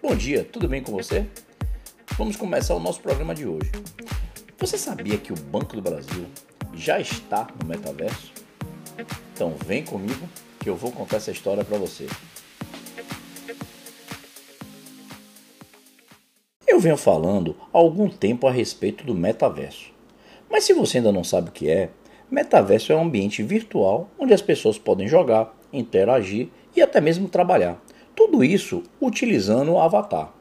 Bom dia, tudo bem com você? Vamos começar o nosso programa de hoje. Você sabia que o Banco do Brasil já está no metaverso? Então vem comigo que eu vou contar essa história para você. Eu venho falando há algum tempo a respeito do metaverso. Mas se você ainda não sabe o que é, metaverso é um ambiente virtual onde as pessoas podem jogar, interagir e até mesmo trabalhar. Tudo isso utilizando o avatar.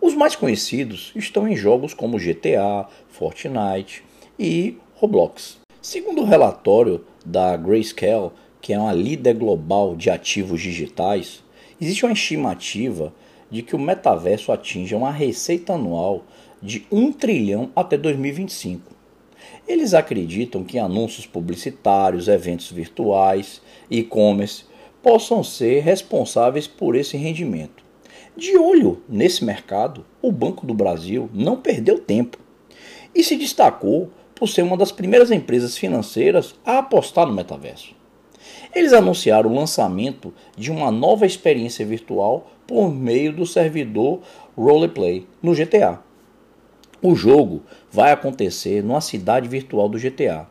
Os mais conhecidos estão em jogos como GTA, Fortnite e Roblox. Segundo o relatório da Grayscale, que é uma líder global de ativos digitais, existe uma estimativa de que o metaverso atinja uma receita anual de 1 trilhão até 2025. Eles acreditam que anúncios publicitários, eventos virtuais, e-commerce possam ser responsáveis por esse rendimento. De olho nesse mercado, o Banco do Brasil não perdeu tempo e se destacou por ser uma das primeiras empresas financeiras a apostar no metaverso. Eles anunciaram o lançamento de uma nova experiência virtual por meio do servidor Roleplay no GTA. O jogo vai acontecer numa cidade virtual do GTA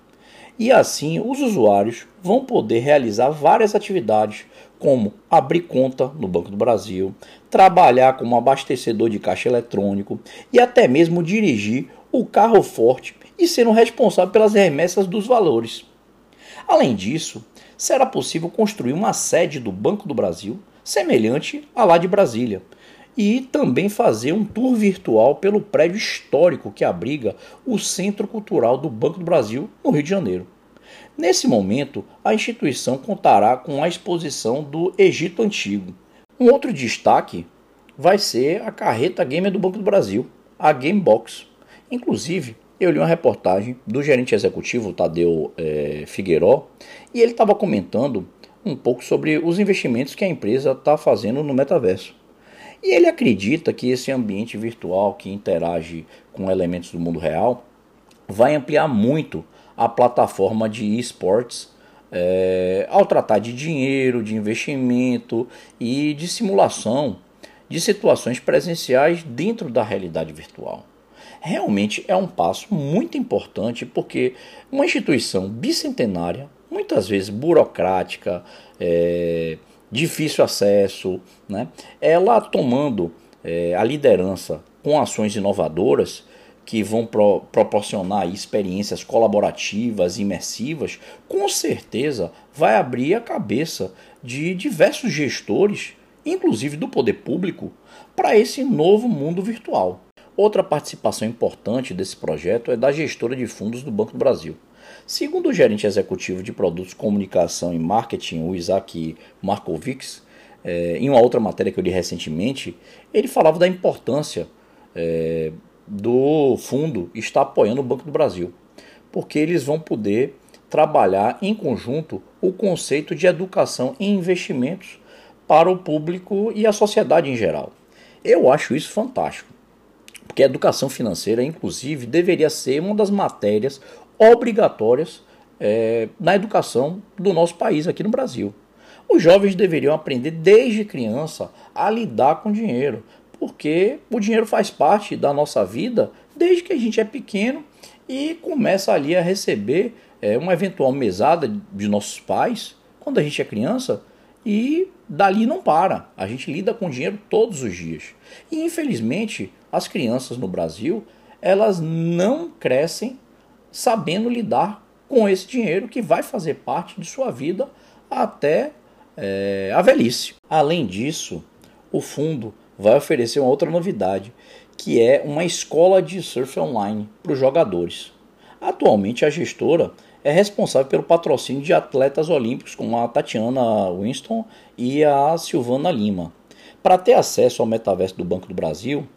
e assim os usuários vão poder realizar várias atividades, como abrir conta no Banco do Brasil, trabalhar como abastecedor de caixa eletrônico e até mesmo dirigir o carro forte e sendo responsável pelas remessas dos valores. Além disso, será possível construir uma sede do Banco do Brasil semelhante à lá de Brasília e também fazer um tour virtual pelo prédio histórico que abriga o Centro Cultural do Banco do Brasil, no Rio de Janeiro. Nesse momento, a instituição contará com a exposição do Egito Antigo. Um outro destaque vai ser a carreta gamer do Banco do Brasil, a Gamebox. Inclusive, eu li uma reportagem do gerente executivo Tadeu é, Figueiró e ele estava comentando um pouco sobre os investimentos que a empresa está fazendo no metaverso. E ele acredita que esse ambiente virtual que interage com elementos do mundo real vai ampliar muito a plataforma de esportes é, ao tratar de dinheiro, de investimento e de simulação de situações presenciais dentro da realidade virtual. Realmente é um passo muito importante porque uma instituição bicentenária, muitas vezes burocrática, é, difícil acesso, né? ela tomando é, a liderança com ações inovadoras que vão pro, proporcionar experiências colaborativas, imersivas, com certeza vai abrir a cabeça de diversos gestores, inclusive do poder público, para esse novo mundo virtual. Outra participação importante desse projeto é da gestora de fundos do Banco do Brasil. Segundo o gerente executivo de produtos, comunicação e marketing, o Isaac Markovics, é, em uma outra matéria que eu li recentemente, ele falava da importância é, do fundo estar apoiando o Banco do Brasil, porque eles vão poder trabalhar em conjunto o conceito de educação e investimentos para o público e a sociedade em geral. Eu acho isso fantástico, porque a educação financeira, inclusive, deveria ser uma das matérias obrigatórias é, na educação do nosso país aqui no Brasil. Os jovens deveriam aprender desde criança a lidar com dinheiro, porque o dinheiro faz parte da nossa vida desde que a gente é pequeno e começa ali a receber é, uma eventual mesada de nossos pais quando a gente é criança e dali não para. A gente lida com dinheiro todos os dias. E infelizmente as crianças no Brasil elas não crescem sabendo lidar com esse dinheiro que vai fazer parte de sua vida até é, a velhice. Além disso, o fundo vai oferecer uma outra novidade, que é uma escola de surf online para os jogadores. Atualmente, a gestora é responsável pelo patrocínio de atletas olímpicos como a Tatiana Winston e a Silvana Lima. Para ter acesso ao metaverso do Banco do Brasil,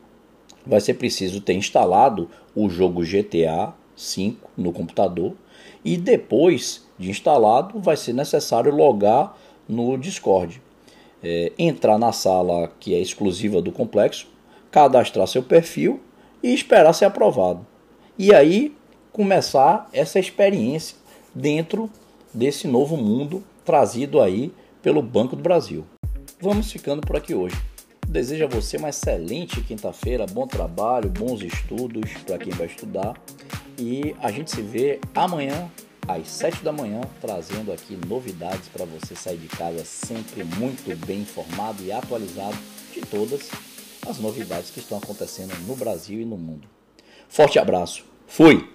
vai ser preciso ter instalado o jogo GTA 5 no computador e depois de instalado vai ser necessário logar no Discord é, entrar na sala que é exclusiva do complexo, cadastrar seu perfil e esperar ser aprovado. E aí começar essa experiência dentro desse novo mundo trazido aí pelo Banco do Brasil. Vamos ficando por aqui hoje. desejo a você uma excelente quinta-feira, bom trabalho, bons estudos para quem vai estudar. E a gente se vê amanhã às 7 da manhã, trazendo aqui novidades para você sair de casa sempre muito bem informado e atualizado de todas as novidades que estão acontecendo no Brasil e no mundo. Forte abraço. Fui!